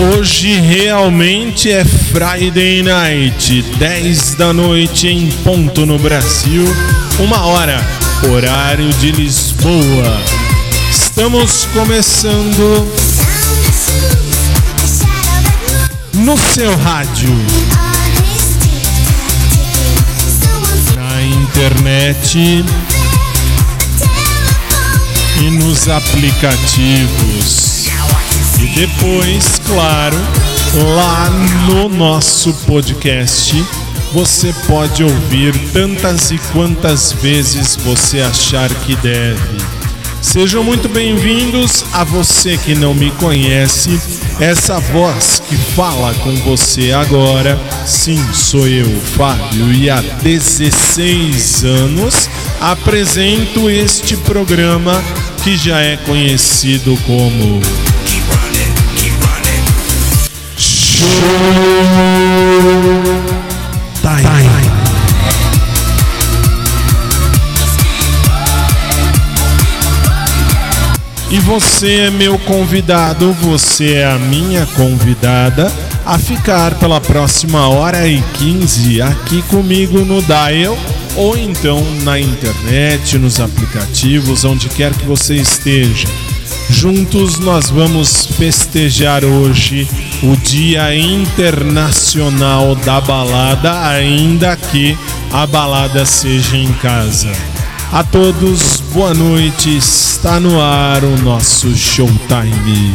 Hoje realmente é Friday Night, 10 da noite em ponto no Brasil, uma hora, horário de Lisboa. Estamos começando no seu rádio, na internet e nos aplicativos. E depois, claro, lá no nosso podcast, você pode ouvir tantas e quantas vezes você achar que deve. Sejam muito bem-vindos a você que não me conhece. Essa voz que fala com você agora, sim, sou eu, Fábio, e há 16 anos apresento este programa que já é conhecido como E você é meu convidado, você é a minha convidada a ficar pela próxima hora e 15 aqui comigo no Dial ou então na internet, nos aplicativos, onde quer que você esteja. Juntos nós vamos festejar hoje o Dia Internacional da Balada, ainda que a balada seja em casa. A todos, boa noite, está no ar o nosso Showtime.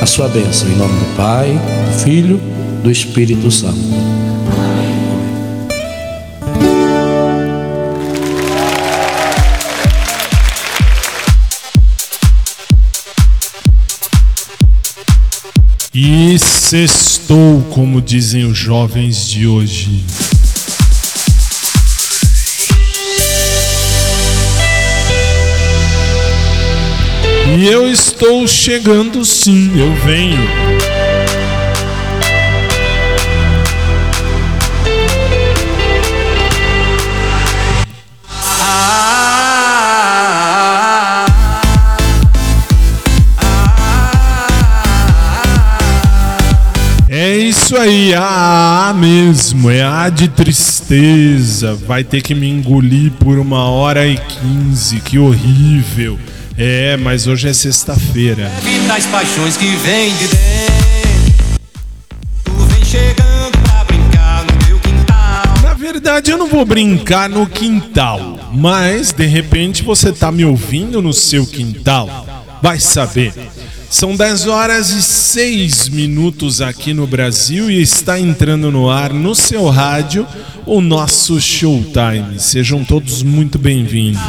a sua bênção em nome do Pai, do Filho, do Espírito Santo. E sextou, como dizem os jovens de hoje. E eu estou chegando sim, eu venho. É isso aí, ah, mesmo, é a de tristeza. Vai ter que me engolir por uma hora e quinze, que horrível. É, mas hoje é sexta-feira. das paixões que vem de dentro. Tu vem chegando pra brincar no meu quintal. Na verdade, eu não vou brincar no quintal, mas de repente você tá me ouvindo no seu quintal. Vai saber. São 10 horas e 6 minutos aqui no Brasil e está entrando no ar no seu rádio o nosso Showtime. Sejam todos muito bem-vindos.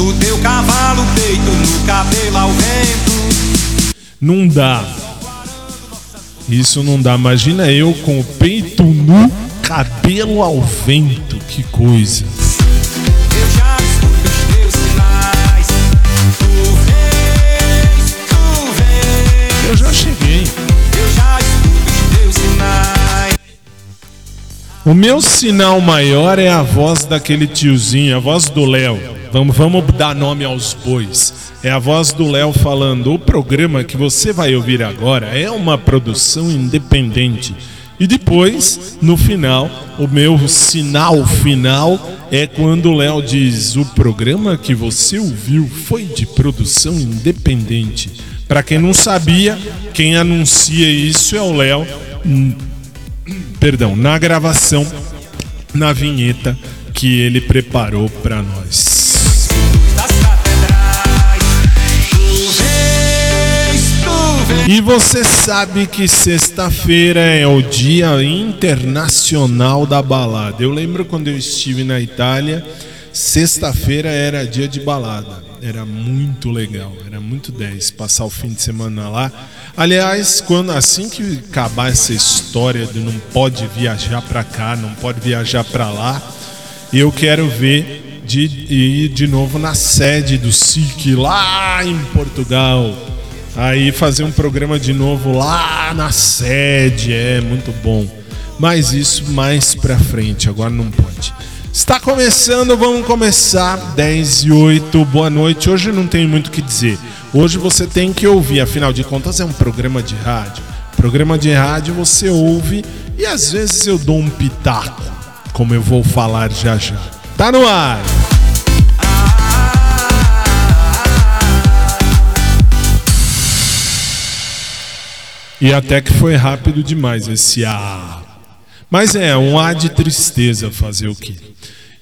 Do teu cavalo peito no cabelo ao vento. Não dá. Isso não dá. Imagina eu com o peito nu, cabelo ao vento. Que coisa. Eu já escuto os teus sinais. Tu tu. Eu já cheguei. Eu já escuto os teus sinais. O meu sinal maior é a voz daquele tiozinho, a voz do Léo. Vamos, vamos dar nome aos bois. É a voz do Léo falando: o programa que você vai ouvir agora é uma produção independente. E depois, no final, o meu sinal final é quando o Léo diz: o programa que você ouviu foi de produção independente. Para quem não sabia, quem anuncia isso é o Léo. Perdão, na gravação, na vinheta que ele preparou para nós. E você sabe que sexta-feira é o Dia Internacional da Balada. Eu lembro quando eu estive na Itália, sexta-feira era dia de balada. Era muito legal, era muito 10 passar o fim de semana lá. Aliás, quando assim que acabar essa história de não pode viajar para cá, não pode viajar para lá, eu quero ver de ir de novo na sede do SIC lá em Portugal. Aí fazer um programa de novo lá na sede, é muito bom. Mas isso mais pra frente, agora não pode. Está começando, vamos começar 10 e 8, boa noite. Hoje não tem muito o que dizer. Hoje você tem que ouvir, afinal de contas é um programa de rádio. Programa de rádio você ouve e às vezes eu dou um pitaco, como eu vou falar já já. Tá no ar! E até que foi rápido demais esse A. Mas é, um A de tristeza fazer o quê?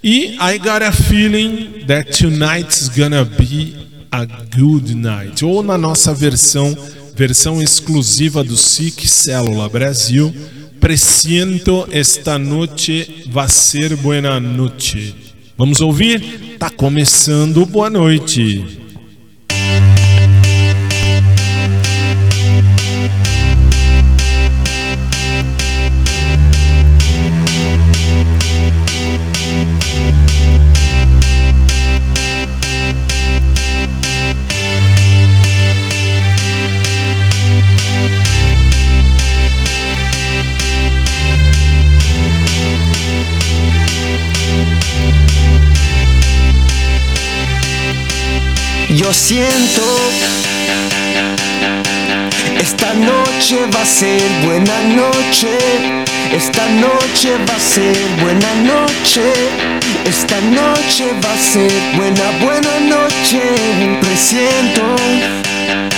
E I got a feeling that tonight's gonna be a good night. Ou na nossa versão, versão exclusiva do SIC Célula Brasil, Presiento esta noche va ser buena noche. Vamos ouvir? Tá começando Boa Noite. Yo siento esta noche va a ser buena noche. Esta noche va a ser buena noche. Esta noche va a ser buena, buena noche. Presiento.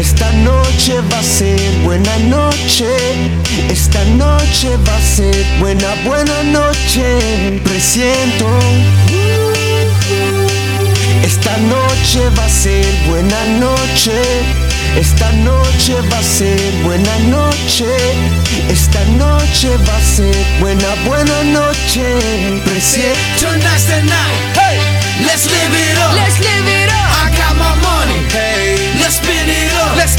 Esta noche va a ser buena noche Esta noche va a ser buena, buena noche Presiento Esta noche va a ser buena noche Esta noche va a ser buena noche Esta noche va a ser buena, buena noche Presiento Tonight's the night. Hey, let's live it up. Let's live it up.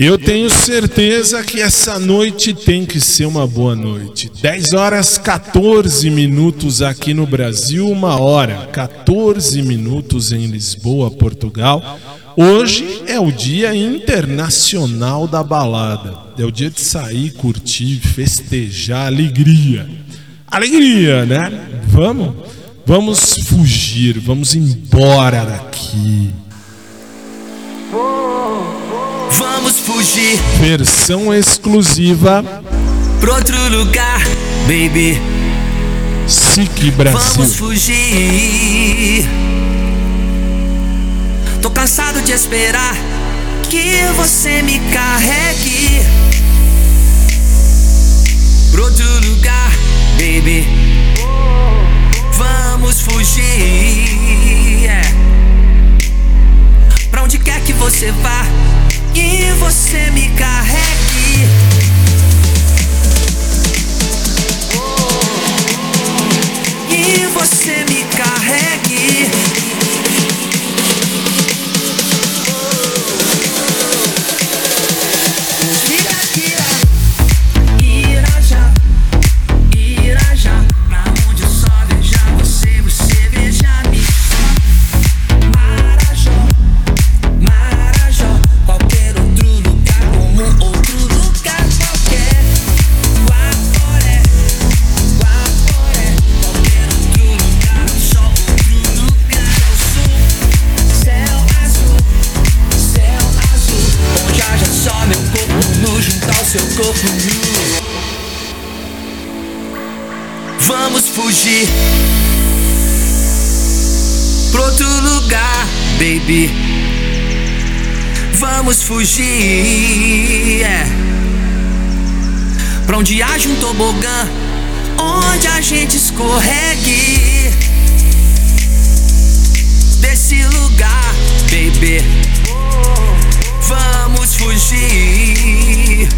Eu tenho certeza que essa noite tem que ser uma boa noite. 10 horas 14 minutos aqui no Brasil, uma hora 14 minutos em Lisboa, Portugal. Hoje é o Dia Internacional da Balada. É o dia de sair, curtir, festejar, alegria. Alegria, né? Vamos, vamos fugir, vamos embora daqui. Fugir Versão exclusiva pra outro lugar, baby. SIC Vamos Brasil. fugir. cansado de esperar que você me carregue pro outro lugar, baby. Vamos fugir. é. Pra onde quer que você vá e você me carregue. E você me carregue. Fugir, é. Pra onde haja um tobogã, onde a gente escorregue. Desse lugar, baby. Vamos fugir.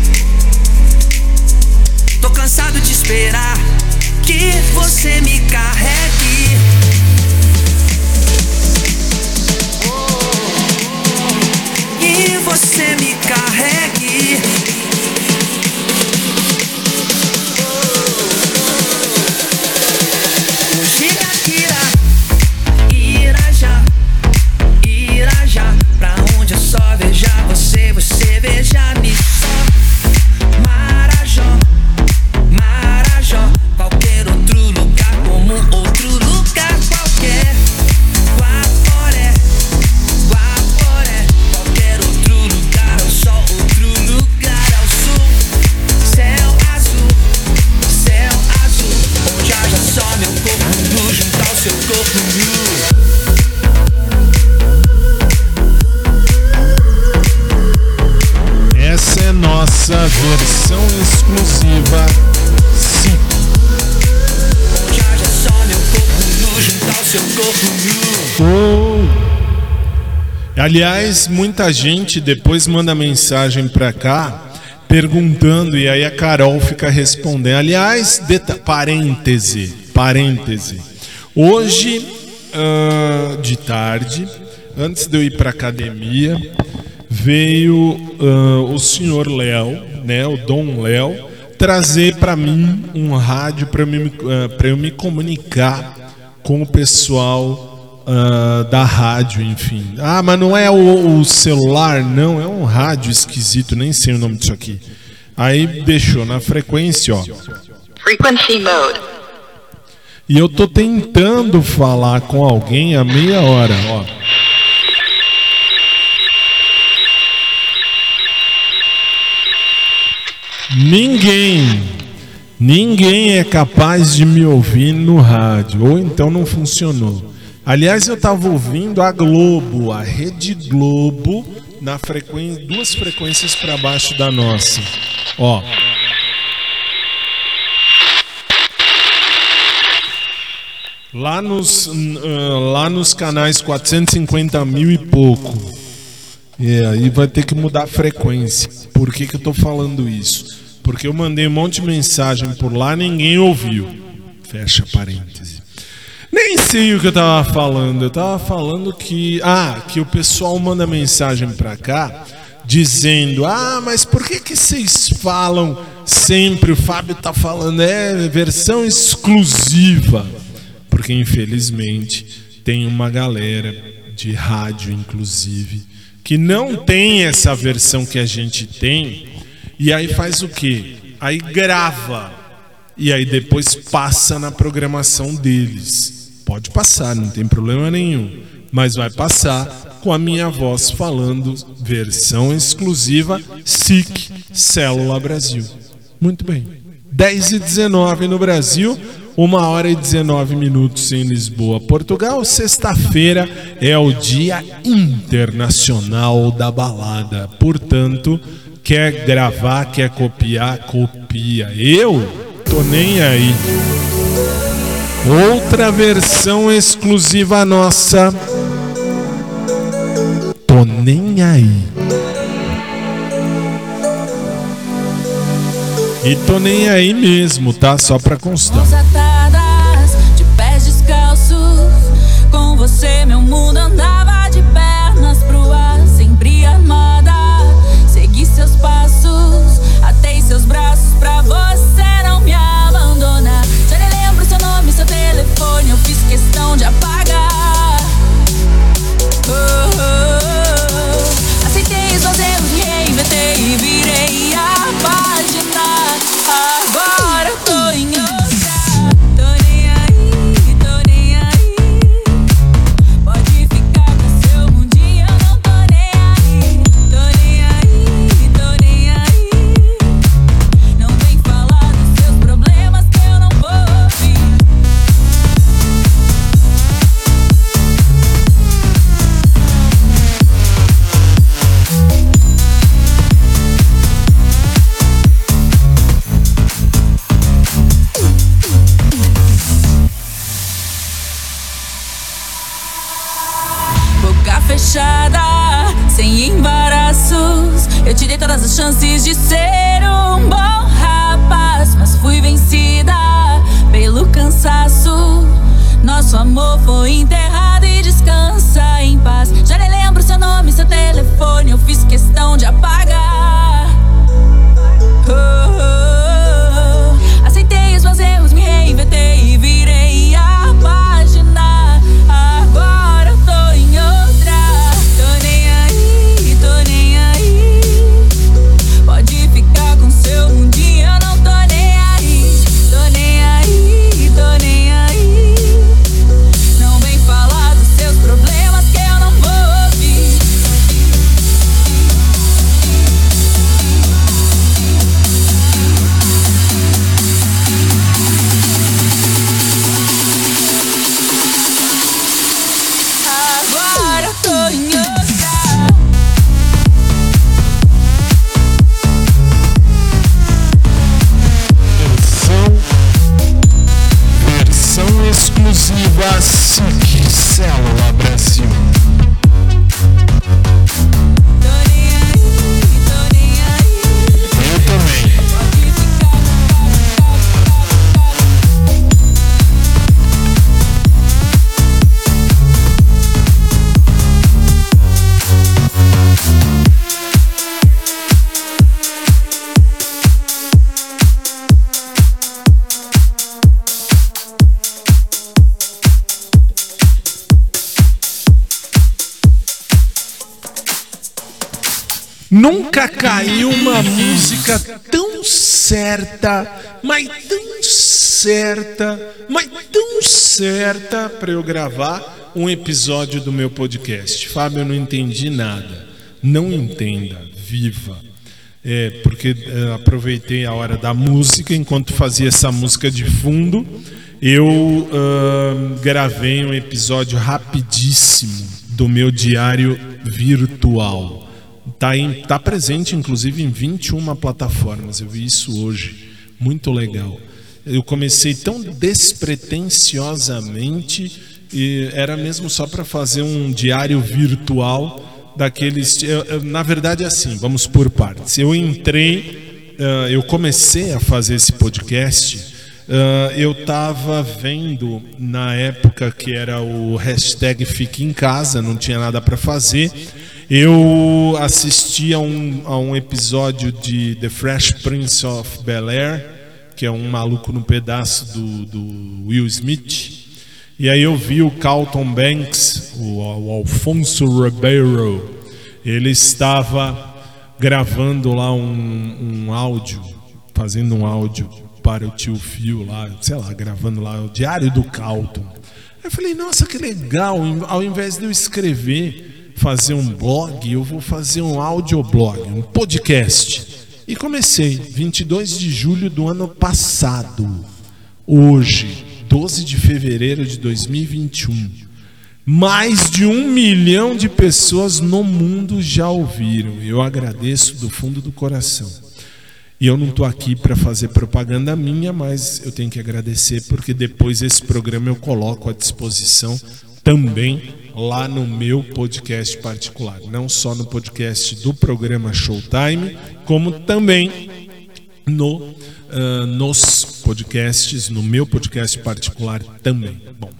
Tô cansado de esperar que você me carregue. Você Aliás, muita gente depois manda mensagem pra cá perguntando e aí a Carol fica respondendo. Aliás, parêntese, parêntese. Hoje ah, de tarde, antes de eu ir pra academia, veio ah, o senhor Léo, né, o Dom Léo, trazer para mim um rádio para ah, pra eu me comunicar com o pessoal ah, da rádio, enfim. Ah, mas não é o, o celular, não, é um rádio esquisito, nem sei o nome disso aqui. Aí deixou na frequência, ó. Frequency mode. E eu tô tentando falar com alguém há meia hora, ó. Ninguém, ninguém é capaz de me ouvir no rádio, ou então não funcionou. Aliás, eu tava ouvindo a Globo, a Rede Globo, na frequência, duas frequências para baixo da nossa. Ó. Lá nos, ah, lá nos canais 450 mil e pouco. É, aí vai ter que mudar a frequência. Por que, que eu tô falando isso? Porque eu mandei um monte de mensagem por lá ninguém ouviu. Fecha parêntese. Nem sei o que eu tava falando. Eu tava falando que. Ah, que o pessoal manda mensagem pra cá dizendo: Ah, mas por que, que vocês falam sempre? O Fábio tá falando, é versão exclusiva. Porque infelizmente tem uma galera de rádio, inclusive, que não tem essa versão que a gente tem, e aí faz o quê? Aí grava, e aí depois passa na programação deles. Pode passar, não tem problema nenhum, mas vai passar com a minha voz falando versão exclusiva SIC Célula Brasil. Muito bem. 10 e 19 no Brasil, Uma hora e 19 minutos em Lisboa, Portugal. Sexta-feira é o Dia Internacional da Balada. Portanto, quer gravar, quer copiar, copia. Eu tô nem aí. Outra versão exclusiva nossa. Tô nem aí. E tô nem aí mesmo, tá? Só pra constar. Nunca caiu uma música tão certa, mas tão certa, mas tão certa para eu gravar um episódio do meu podcast. Fábio, eu não entendi nada. Não entenda, viva. É, porque é, aproveitei a hora da música, enquanto fazia essa música de fundo, eu ahn, gravei um episódio rapidíssimo do meu diário virtual. Tá, em- tá presente, inclusive, em 21 plataformas. Eu vi isso hoje. Muito legal. Eu comecei tão despretensiosamente e era mesmo só para fazer um diário virtual daqueles. eu- eu- na verdade, é assim, vamos por partes. Eu entrei, ah, eu comecei a fazer esse podcast. ah, eu estava vendo na época que era o hashtag Fique em Casa, não tinha nada para fazer. Eu assisti a um, a um episódio de The Fresh Prince of Bel Air, que é um maluco no pedaço do, do Will Smith. E aí eu vi o Carlton Banks, o, o Alfonso Ribeiro, ele estava gravando lá um, um áudio, fazendo um áudio para o tio Fio lá, sei lá, gravando lá o diário do Carlton. Eu falei, nossa, que legal, ao invés de eu escrever, fazer um blog, eu vou fazer um audioblog, um podcast. E comecei, 22 de julho do ano passado. Hoje, 12 de fevereiro de 2021. Mais de um milhão de pessoas no mundo já ouviram. Eu agradeço do fundo do coração. E eu não estou aqui para fazer propaganda minha, mas eu tenho que agradecer porque depois esse programa eu coloco à disposição também lá no meu podcast particular. Não só no podcast do programa Showtime, como também no, ah, nos podcasts, no meu podcast particular também. Bom,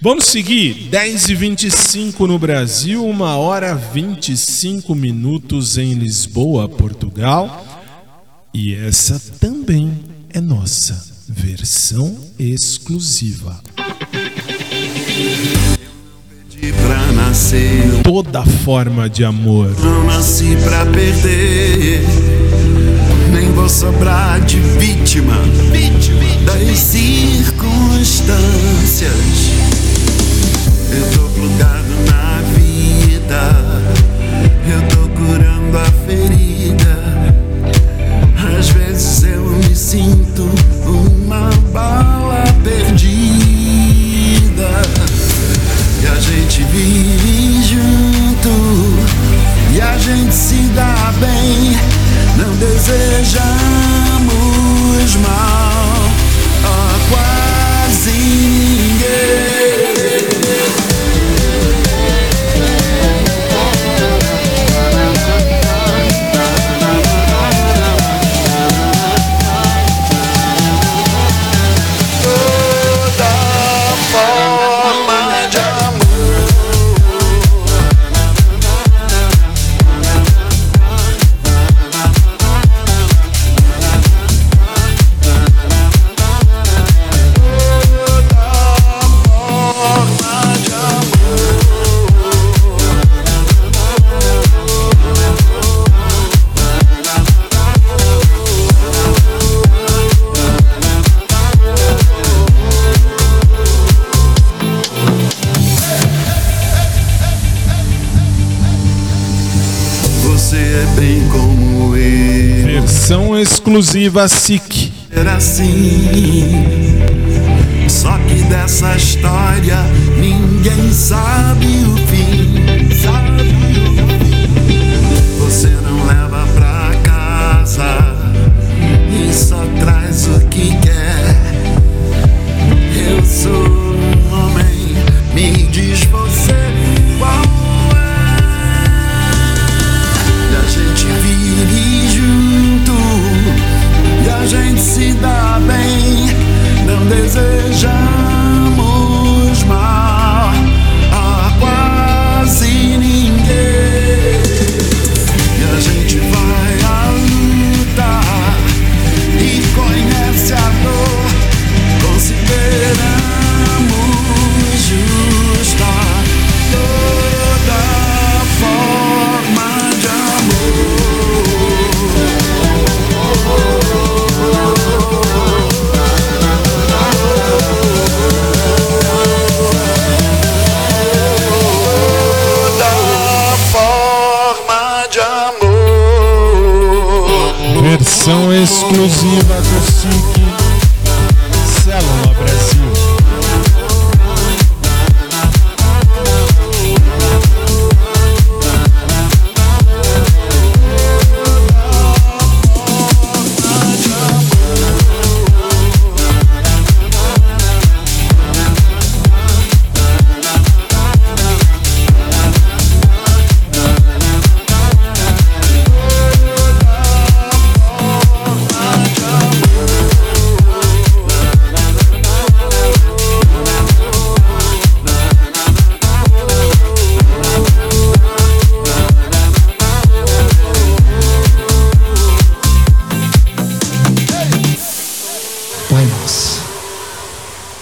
vamos seguir. 10 e 25 no Brasil, 1 hora 25 minutos em Lisboa, Portugal. E essa também é nossa versão exclusiva. Pra nascer, Toda forma de amor. não nasci pra perder. Nem vou sobrar de vítima, das circunstâncias. Exclusiva SIC. Era assim Só que dessa história Ninguém sabe o fim Versão exclusiva do SIC.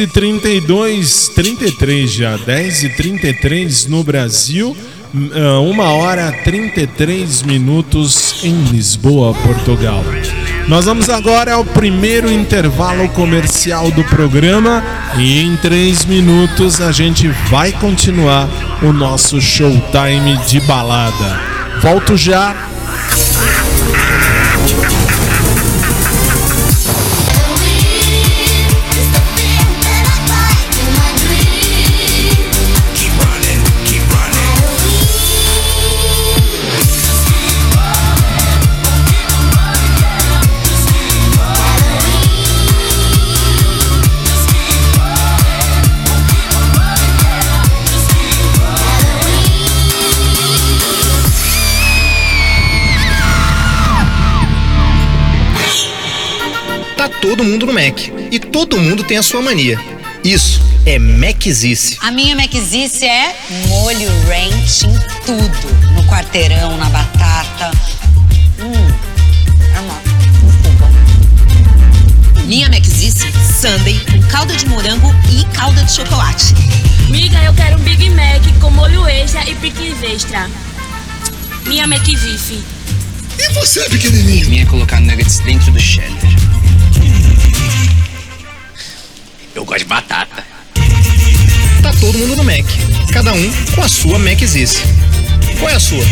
E 32, 33 já, 10 e 33 no Brasil, ah, uma hora 33 minutos em Lisboa, Portugal. Nós vamos agora ao primeiro intervalo comercial do programa e em três minutos a gente vai continuar o nosso showtime de balada. Volto já. Todo mundo no Mac. E todo mundo tem a sua mania. Isso é Macizice. A minha Maczice é molho ranch em tudo. No quarteirão, na batata. Hum, é uma... muito bom. Minha Maczice, Sunday, com calda de morango e calda de chocolate. Miga, eu quero um Big Mac com molho extra e pickles extra. Minha McVife. E você, pequenininho? Minha é colocar nuggets dentro do cheddar. Eu gosto de batata. Tá todo mundo no Mac. Cada um com a sua Macizice. Qual é a sua?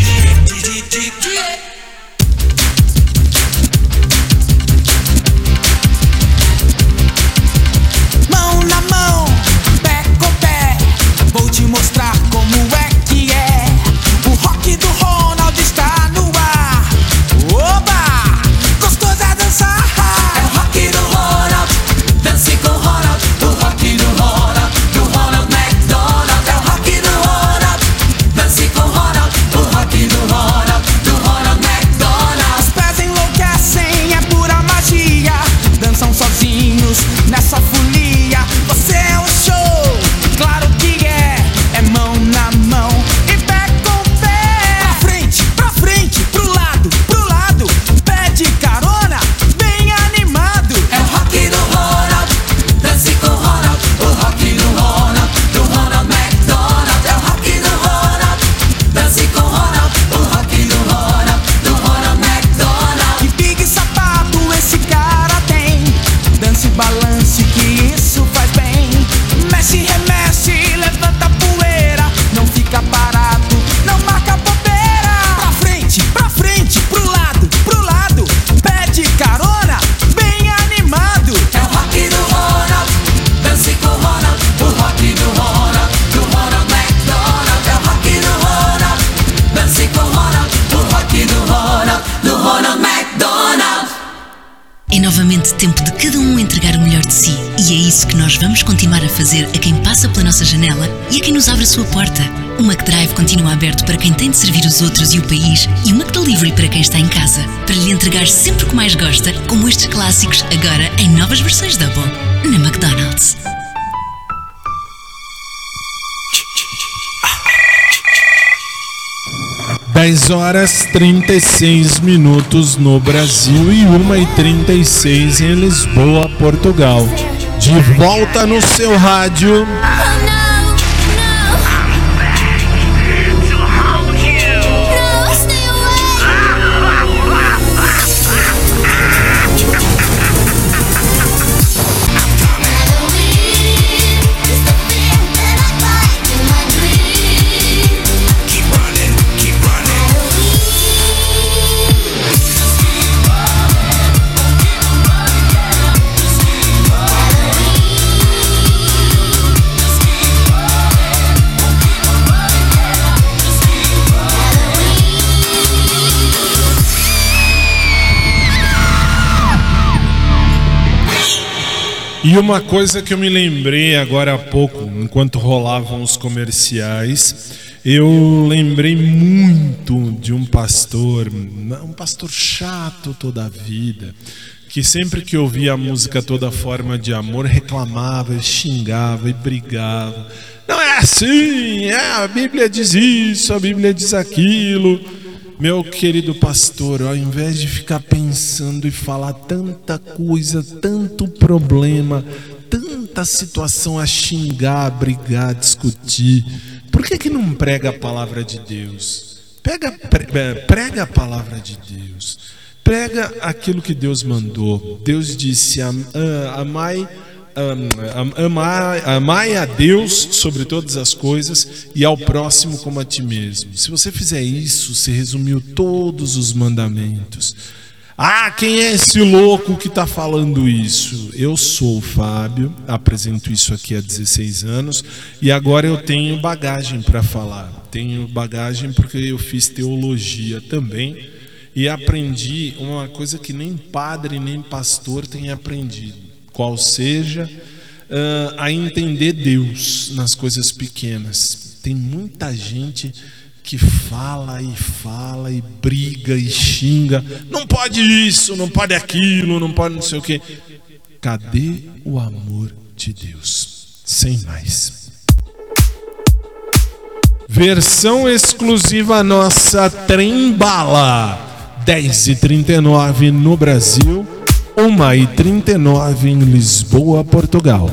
Que nós vamos continuar a fazer a quem passa pela nossa janela e a quem nos abre a sua porta. O McDrive continua aberto para quem tem de servir os outros e o país e o McDelivery para quem está em casa. Para lhe entregar sempre o que mais gosta, como estes clássicos, agora em novas versões Double. Na McDonald's. 10 horas 36 minutos no Brasil e 1 e 36 em Lisboa, Portugal. De volta no seu rádio. E uma coisa que eu me lembrei agora há pouco, enquanto rolavam os comerciais, eu lembrei muito de um pastor, um pastor chato toda a vida, que sempre que ouvia a música Toda Forma de Amor reclamava, e xingava e brigava. Não é assim, é, a Bíblia diz isso, a Bíblia diz aquilo. Meu querido pastor, ao invés de ficar pensando e falar tanta coisa, tanto problema, tanta situação a xingar, a brigar, a discutir, por que, que não prega a palavra de Deus? Pega, eh, prega a palavra de Deus. Prega aquilo que Deus mandou. Deus disse: "Am- ah, Amai am- am- amai, a Deus sobre todas as coisas e ao próximo como a ti mesmo. Se você fizer isso, você resumiu todos os mandamentos. Ah, quem é esse louco que está falando isso? Eu sou o Fábio, apresento isso aqui há 16 anos e agora eu tenho bagagem para falar. Tenho bagagem porque eu fiz teologia também e aprendi uma coisa que nem padre nem pastor tem aprendido qual seja ah, a entender Deus nas coisas pequenas. Tem muita gente que fala e fala e briga e xinga. Não pode isso, não pode aquilo, não pode não sei o quê. Cadê o amor de Deus? Sem mais. Versão exclusiva nossa Trembala. 10h39 no Brasil, 1h39 em Lisboa, Portugal.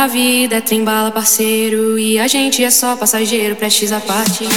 A vida é trem bala, parceiro, e a gente é só passageiro, prestes a partir.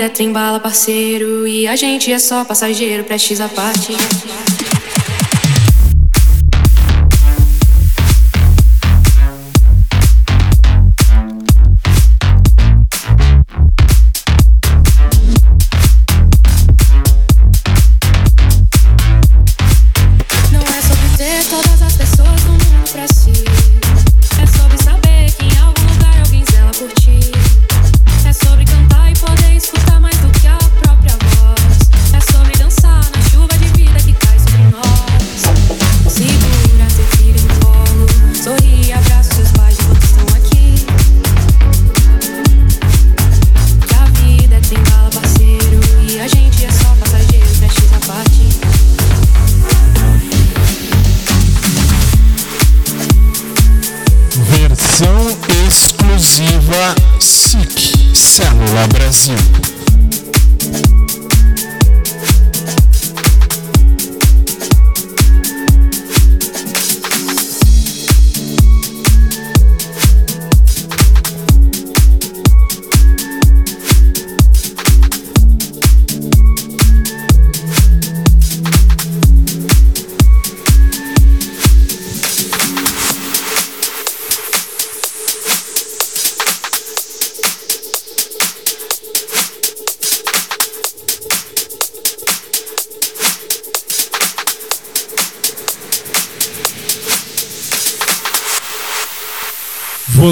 vida é trembala, parceiro. E a gente é só passageiro, prestes a parte.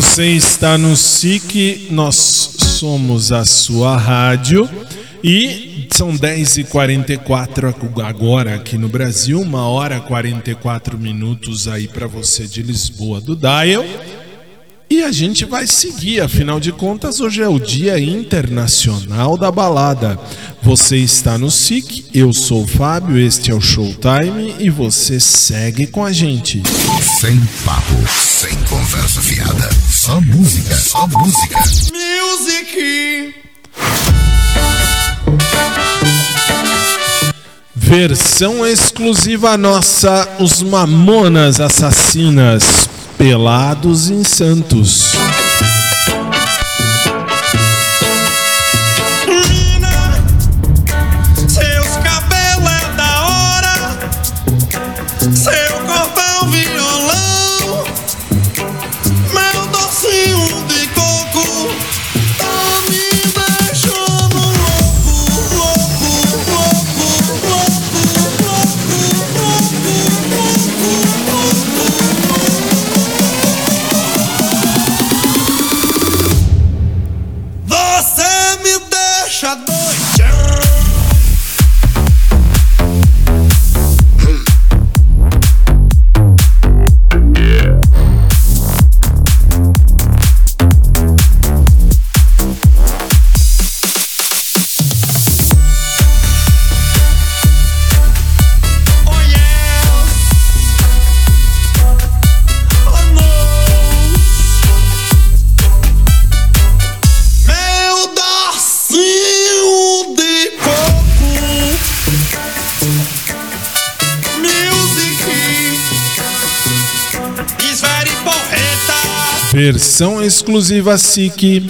Você está no SIC, nós somos a sua rádio e são 10h44 agora aqui no Brasil, 1 hora 44 minutos aí para você de Lisboa do Dial. E a gente vai seguir, afinal de contas, hoje é o Dia Internacional da Balada. Você está no SIC, eu sou o Fábio, este é o Showtime e você segue com a gente. Sem papo, sem conversa fiada, só música, só música. Music! Versão exclusiva nossa, os Mamonas Assassinas Pelados em Santos. Versão exclusiva SIC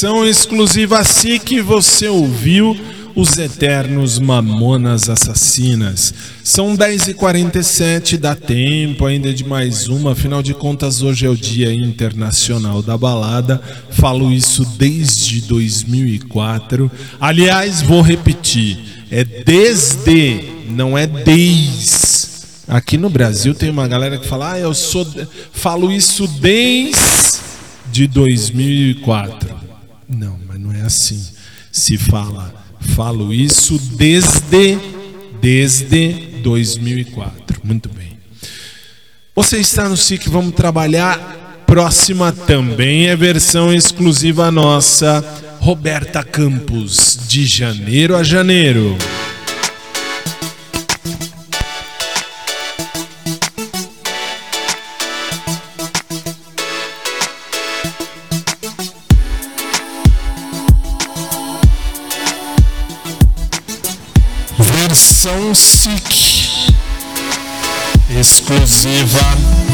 Versão exclusiva SIC, você ouviu os Eternos Mamonas Assassinas. São 10h47, dá tempo ainda de mais uma. Afinal de contas, hoje é o Dia Internacional da Balada. Falo isso desde 2004. Aliás, vou repetir: é desde, não é desde. Aqui no Brasil tem uma galera que fala, ah, eu sou. Falo isso desde 2004. Não, mas não é assim. Se fala, falo isso desde desde 2004. Muito bem. Você está no SIC, vamos trabalhar. Próxima também é versão exclusiva nossa, Roberta Campos, de janeiro a janeiro. Exclusiva.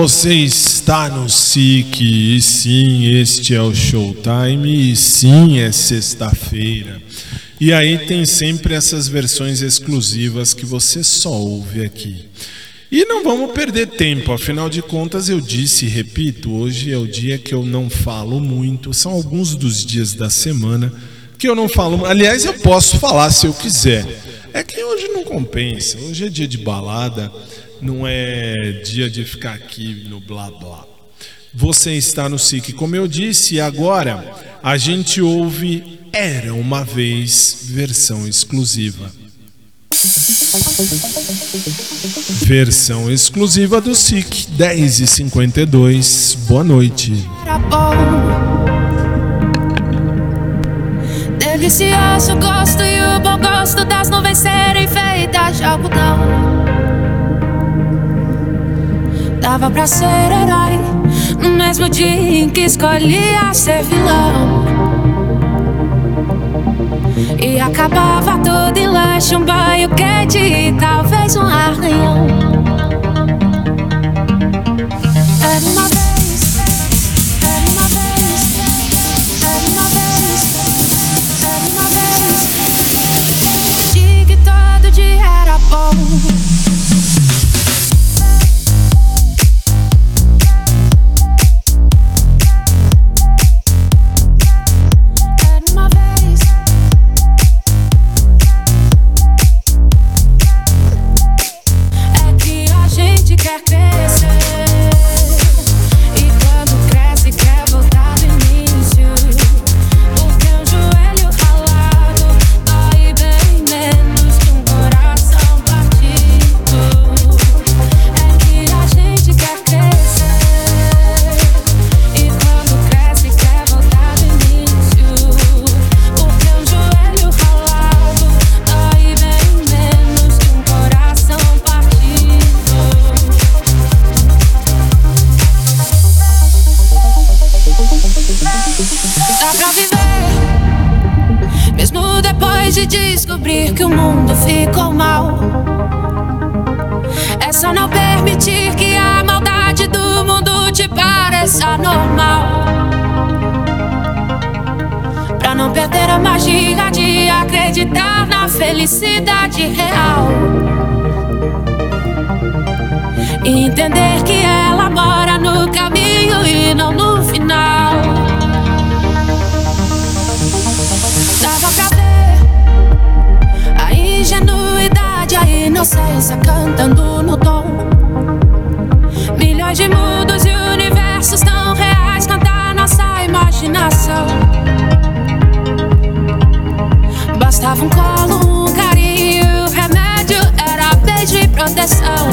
Você está no SIC, e sim, este é o Showtime, e sim, é sexta-feira. E aí tem sempre essas versões exclusivas que você só ouve aqui. E não vamos perder tempo, afinal de contas eu disse e repito, hoje é o dia que eu não falo muito, são alguns dos dias da semana que eu não falo. Aliás, eu posso falar se eu quiser. É que hoje não compensa, hoje é dia de balada, não é dia de ficar aqui no blá blá. Você está no SIC, como eu disse, e agora a gente ouve Era uma vez versão exclusiva. Versão exclusiva do SIC 10 e 52. Boa noite. Delicioso, gosto e o bom gosto das nuvens serem feitas de algodão. Dava pra ser herói num mesmo dia em que escolhia ser vilão. E acabava tudo em lanche, um banho quente e talvez um arranhão. Era uma vez, era Bastava um colo, um carinho, remédio era beijo e proteção.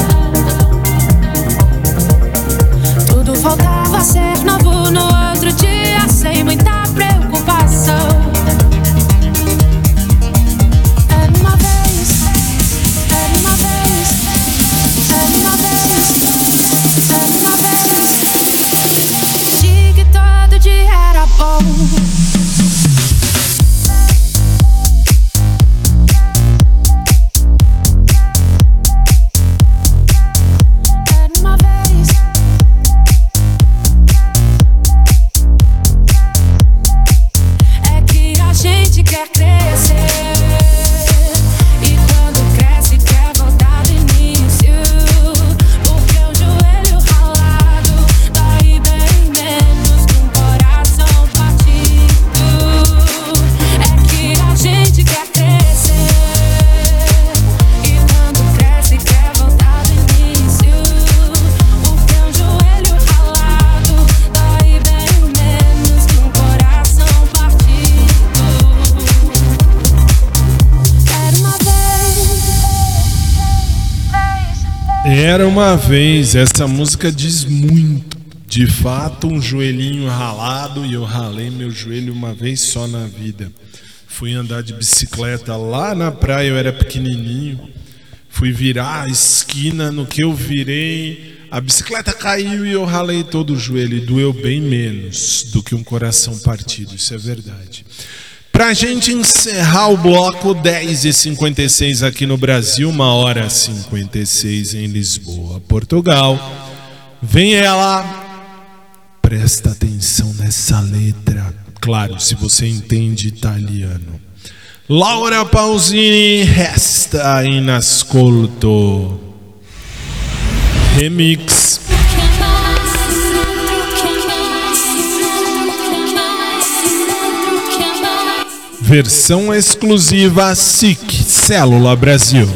Tudo voltava a ser novo no Era uma vez, essa música diz muito. De fato, um joelhinho ralado e eu ralei meu joelho uma vez só na vida. Fui andar de bicicleta lá na praia, eu era pequenininho. Fui virar a esquina, no que eu virei, a bicicleta caiu e eu ralei todo o joelho. E doeu bem menos do que um coração partido, isso é verdade. Pra gente encerrar o bloco 10 e 56 aqui no Brasil, uma hora 56 em Lisboa, Portugal. Vem ela, presta atenção nessa letra. Claro, se você entende italiano. Laura Pausini, resta in ascolto. Remix. Versão exclusiva SIC Célula Brasil.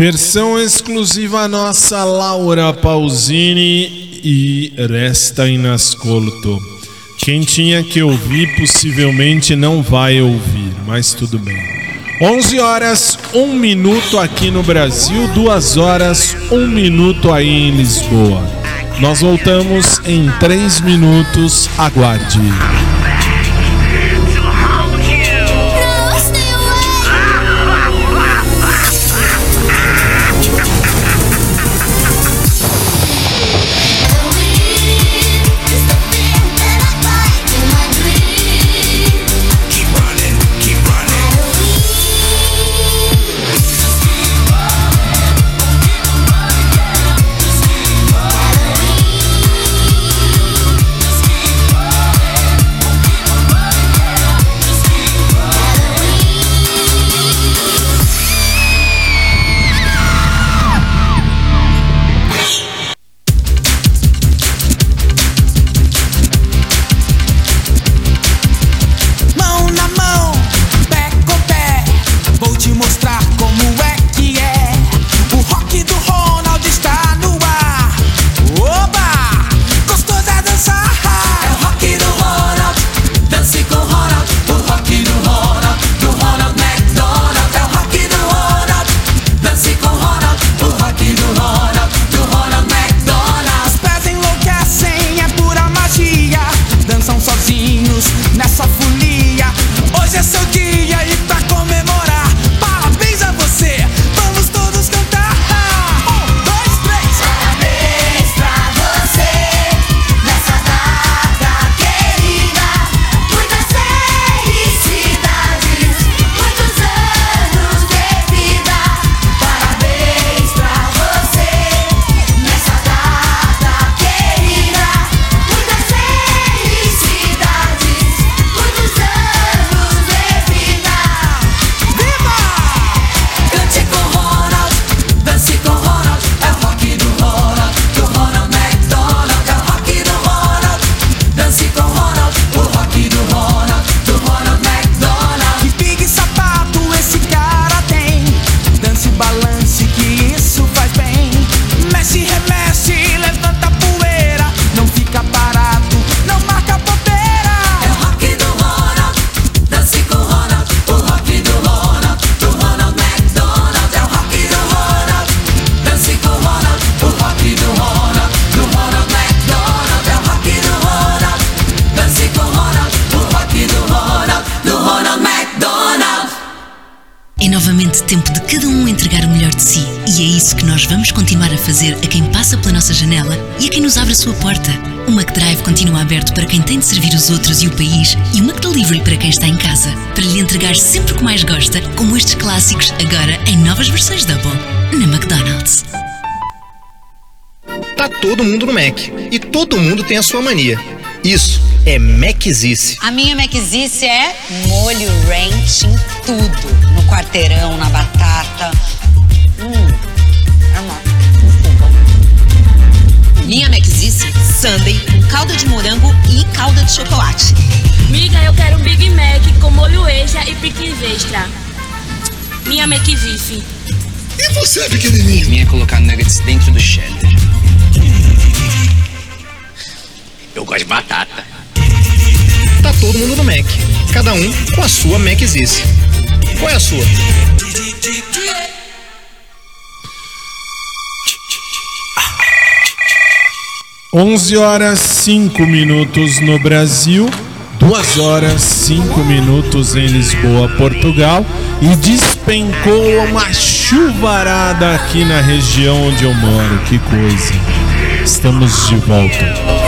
Versão exclusiva nossa Laura Pausini e Resta in Ascolto. Quem tinha que ouvir possivelmente não vai ouvir, mas tudo bem. 11 horas, 1 minuto aqui no Brasil, 2 horas, 1 minuto aí em Lisboa. Nós voltamos em 3 minutos, aguarde. Entregar sempre o que mais gosta, como estes clássicos, agora em novas versões Double, na McDonald's. Tá todo mundo no Mac e todo mundo tem a sua mania. Isso é Macizice. A minha Maczice é molho ranch em tudo. No quarteirão, na batata. Hum, é uma... Minha Maczice, sundae com calda de morango e calda de chocolate. Miga, eu quero um Big Mac com molho extra e pickles extra. Minha McVife. E você, pequenininho? Minha é colocar nuggets dentro do cheddar. Eu gosto de batata. Tá todo mundo no Mac, cada um com a sua Macizice. Qual é a sua? 11 horas 5 minutos no Brasil, 2 horas 5 minutos em Lisboa, Portugal, e despencou uma chuva chuvarada aqui na região onde eu moro. Que coisa. Estamos de volta.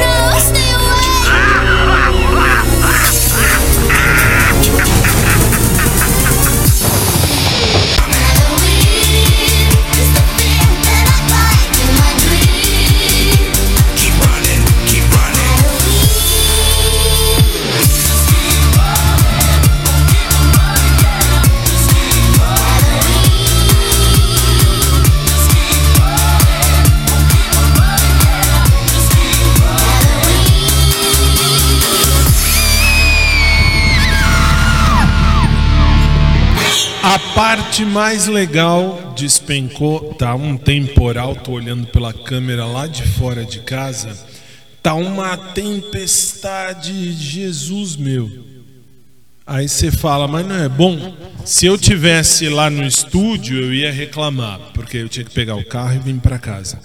Parte mais legal despencou. Tá um temporal, tô olhando pela câmera lá de fora de casa. Tá uma tempestade, Jesus meu. Aí você fala, mas não é bom? Se eu tivesse lá no estúdio, eu ia reclamar, porque eu tinha que pegar o carro e vir para casa.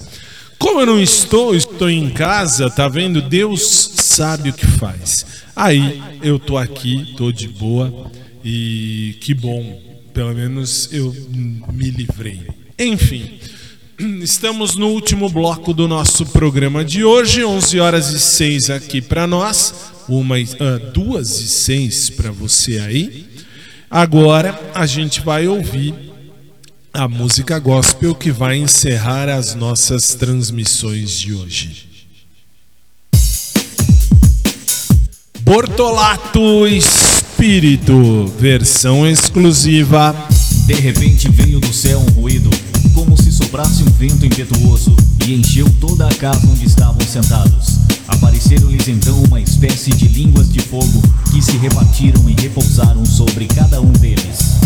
Como eu não estou, estou em casa, tá vendo? Deus sabe o que faz. Aí eu tô aqui, tô de boa e que bom, pelo menos eu me livrei. Enfim, estamos no último bloco do nosso programa de hoje, 11 horas e 6 aqui para nós, uma ah, duas e 6 para você aí. Agora a gente vai ouvir a música gospel que vai encerrar as nossas transmissões de hoje. Bortolato Espírito, versão exclusiva. De repente veio do céu um ruído, como se soprasse um vento impetuoso, e encheu toda a casa onde estavam sentados. Apareceram-lhes então uma espécie de línguas de fogo, que se repartiram e repousaram sobre cada um deles.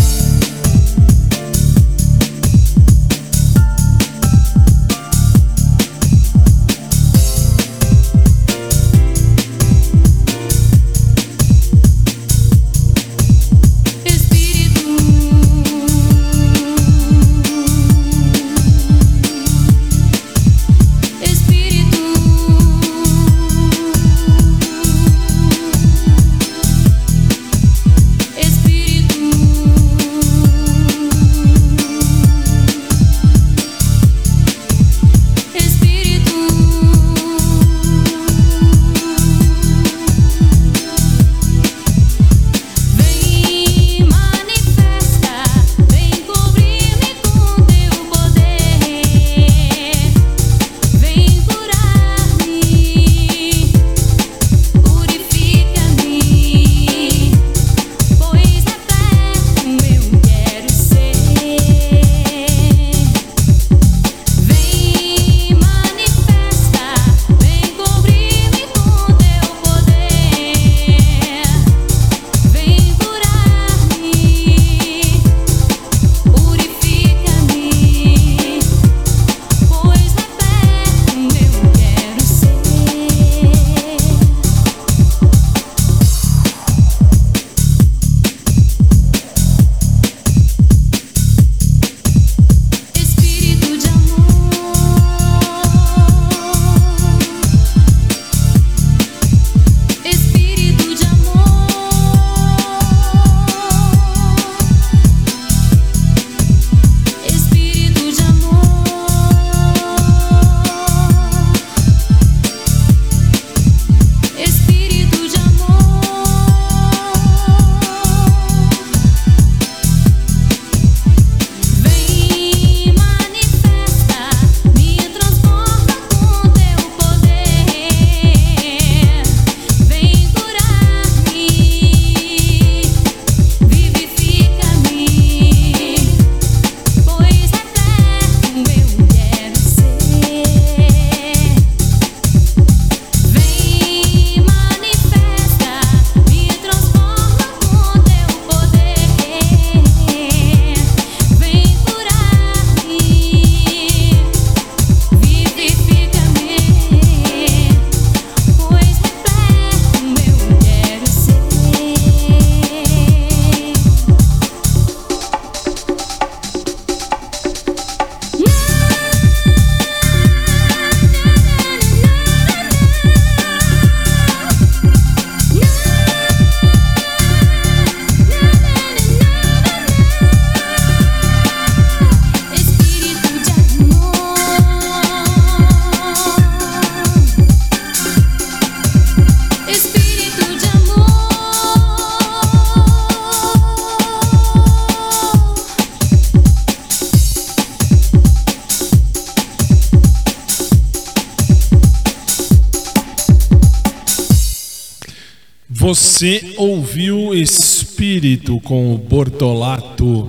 Você ouviu Espírito com o Bortolato.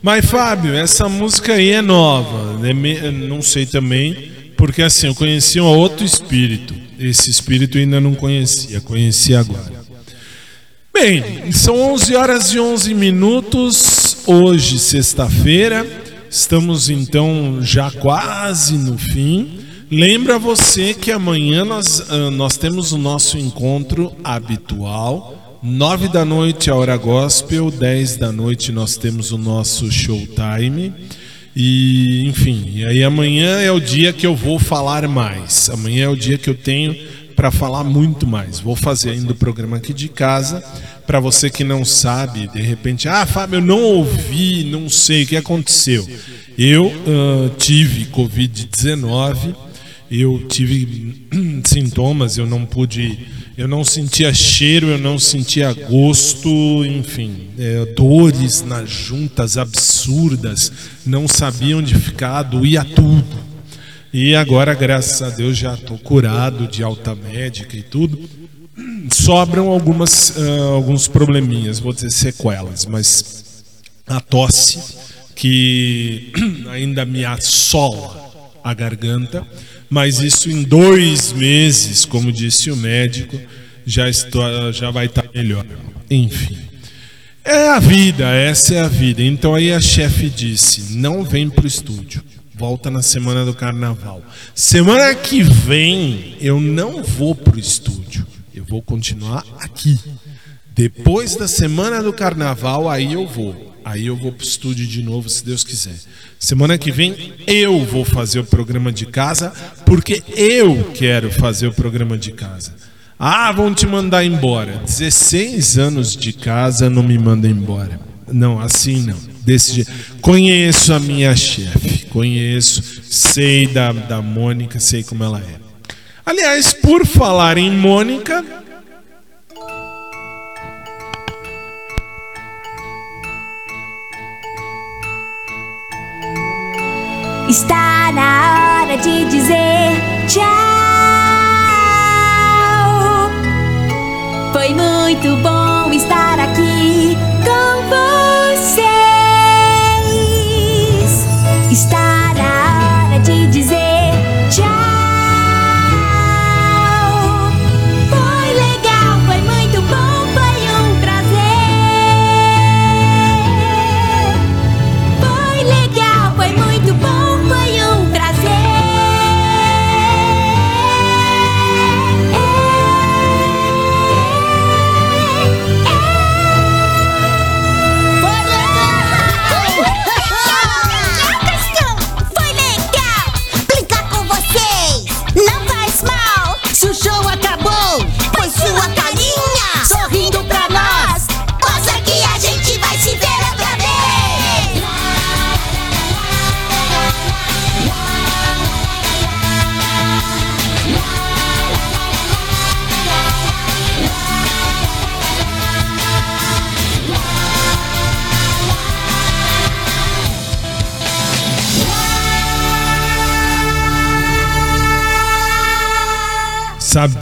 Mas, Fábio, essa música aí é nova. É me- Não sei também, porque assim, eu conhecia um outro espírito. Esse espírito ainda não conhecia, conheci agora. Bem, são 11 horas e 11 minutos, hoje, sexta-feira. Estamos então já quase no fim. Lembra você que amanhã nós, ah, nós temos o nosso encontro habitual. 9 da noite a hora gospel, 10 da noite nós temos o nosso showtime. E, enfim, e aí amanhã é o dia que eu vou falar mais. Amanhã é o dia que eu tenho para falar muito mais. Vou fazer ainda o programa aqui de casa. Para você que não sabe, de repente, ah, Fábio, eu não ouvi, não sei o que aconteceu. Eu ah, tive Covid-19, eu tive sintomas, eu não pude, eu não sentia cheiro, eu não sentia gosto, enfim, é, dores nas juntas absurdas, não sabia onde ficar, doía tudo. E agora, graças a Deus, já estou curado de alta médica e tudo. Sobram algumas, ah, alguns probleminhas, vou dizer sequelas, mas a tosse que ainda me assola a garganta, mas isso em dois meses, como disse o médico, já, estou, já vai estar melhor. Enfim. É a vida, essa é a vida. Então aí a chefe disse: não vem pro estúdio. Volta na semana do carnaval. Semana que vem eu não vou pro estúdio. Eu vou continuar aqui. Depois da semana do carnaval, aí eu vou. Aí eu vou pro estúdio de novo, se Deus quiser. Semana que vem eu vou fazer o programa de casa, porque eu quero fazer o programa de casa. Ah, vão te mandar embora. 16 anos de casa não me manda embora. Não, assim não. Desse jeito. Conheço a minha chefe, conheço, sei da, da Mônica, sei como ela é. Aliás, por falar em Mônica, Está na hora de dizer tchau. Foi muito bom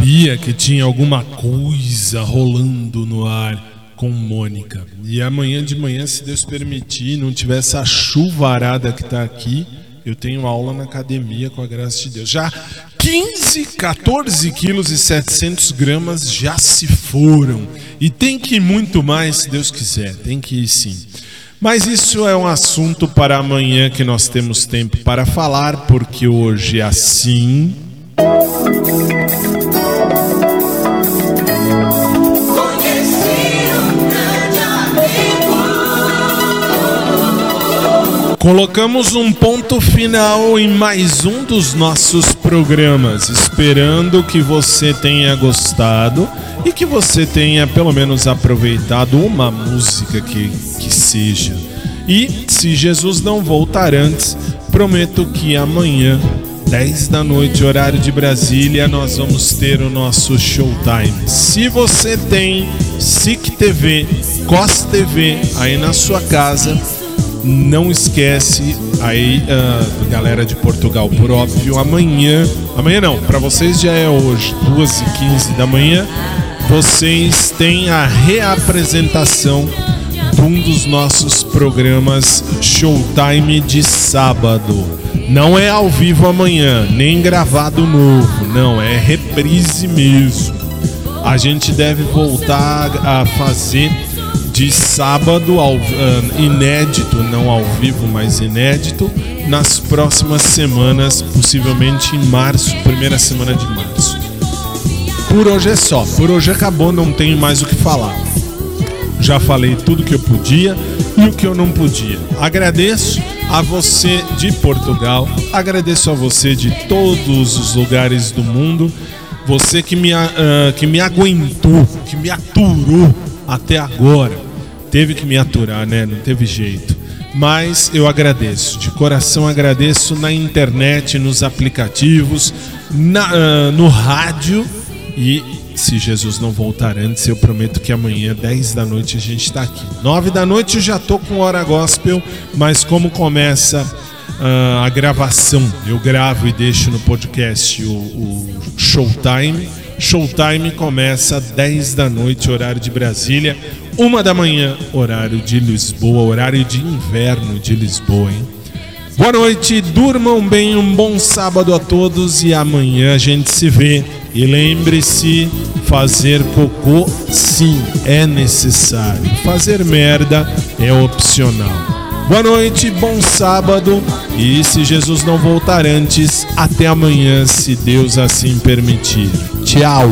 sabia que tinha alguma coisa rolando no ar com Mônica. E amanhã de manhã, se Deus permitir, não tiver essa chuvarada que tá aqui, eu tenho aula na academia com a graça de Deus. Já 15, 14 quilos e 700 gramas já se foram. E tem que ir muito mais, se Deus quiser. Tem que ir sim. Mas isso é um assunto para amanhã que nós temos tempo para falar, porque hoje assim. Colocamos um ponto final em mais um dos nossos programas, esperando que você tenha gostado e que você tenha pelo menos aproveitado uma música que, que seja. E se Jesus não voltar antes, prometo que amanhã, 10 da noite, horário de Brasília, nós vamos ter o nosso showtime. Se você tem SIC TV, COS TV aí na sua casa, não esquece aí, ah, galera de Portugal, por óbvio, amanhã, amanhã não, para vocês já é hoje, 2h15 da manhã, vocês têm a reapresentação de um dos nossos programas Showtime de sábado. Não é ao vivo amanhã, nem gravado novo, não, é reprise mesmo. A gente deve voltar a fazer de sábado ao ah, inédito, não ao vivo, mas inédito, nas próximas semanas, possivelmente em março, primeira semana de março. Por hoje é só, por hoje acabou, não tenho mais o que falar. Já falei tudo que eu podia e o que eu não podia. Agradeço a você de Portugal, agradeço a você de todos os lugares do mundo, você que me, ah, que me aguentou, que me aturou até agora. Teve que me aturar, né? Não teve jeito. Mas eu agradeço, de coração agradeço na internet, nos aplicativos, na- ah, no rádio e se Jesus não voltar antes, eu prometo que amanhã, 10 da noite, a gente está aqui. 9 da noite eu já tô com hora gospel, mas como começa ah, a gravação, eu gravo e deixo no podcast o, o Showtime. Showtime começa 10 da noite, horário de Brasília, 1 da manhã, horário de Lisboa, horário de inverno de Lisboa, hein? Boa noite, durmam bem, um bom sábado a todos e amanhã a gente se vê. E lembre-se, fazer cocô sim é necessário. Fazer merda é opcional. Boa noite, bom sábado e se Jesus não voltar antes, até amanhã, se Deus assim permitir. Tchau.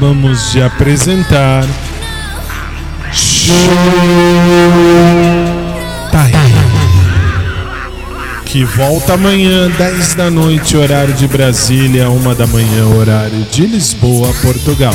Acabamos de apresentar Show que volta amanhã 10 da noite horário de Brasília, 1 da manhã horário de Lisboa, Portugal.